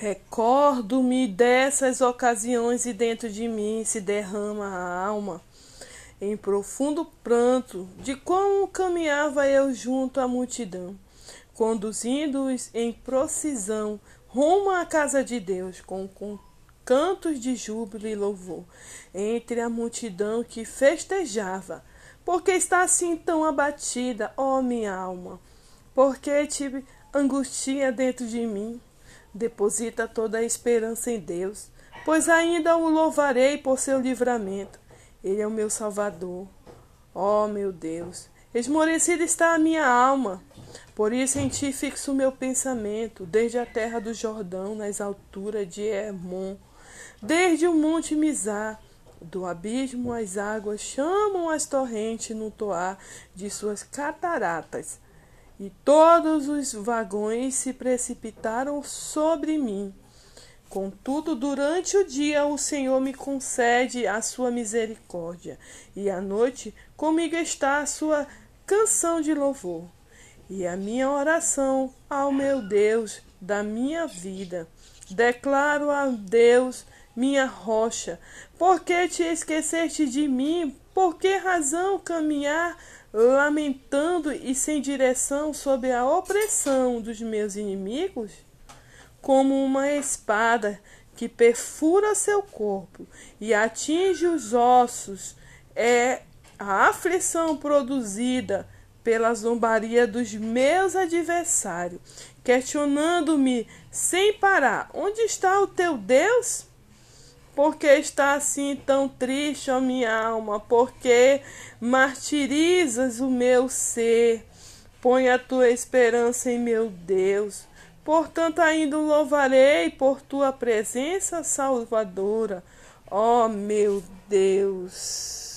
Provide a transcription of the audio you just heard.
Recordo-me dessas ocasiões e dentro de mim se derrama a alma em profundo pranto de como caminhava eu junto à multidão, conduzindo-os em procissão rumo à casa de Deus com, com cantos de júbilo e louvor entre a multidão que festejava. Porque está assim tão abatida, ó minha alma? Porque te angustia dentro de mim? Deposita toda a esperança em Deus, pois ainda o louvarei por seu livramento. Ele é o meu Salvador. Ó oh, meu Deus, esmorecida está a minha alma. Por isso em ti fixo o meu pensamento, desde a terra do Jordão, nas alturas de Hermon, desde o monte Mizar, do abismo as águas chamam as torrentes no toar de suas cataratas e todos os vagões se precipitaram sobre mim. Contudo, durante o dia o Senhor me concede a sua misericórdia, e à noite comigo está a sua canção de louvor, e a minha oração ao meu Deus da minha vida. Declaro a Deus, minha rocha, por que te esqueceste de mim? Por que razão caminhar lamentando e sem direção sob a opressão dos meus inimigos, como uma espada que perfura seu corpo e atinge os ossos, é a aflição produzida pela zombaria dos meus adversários, questionando-me sem parar: onde está o teu Deus? Porque está assim tão triste, ó minha alma? Porque martirizas o meu ser? Põe a tua esperança em meu Deus. Portanto, ainda louvarei por tua presença salvadora, ó meu Deus.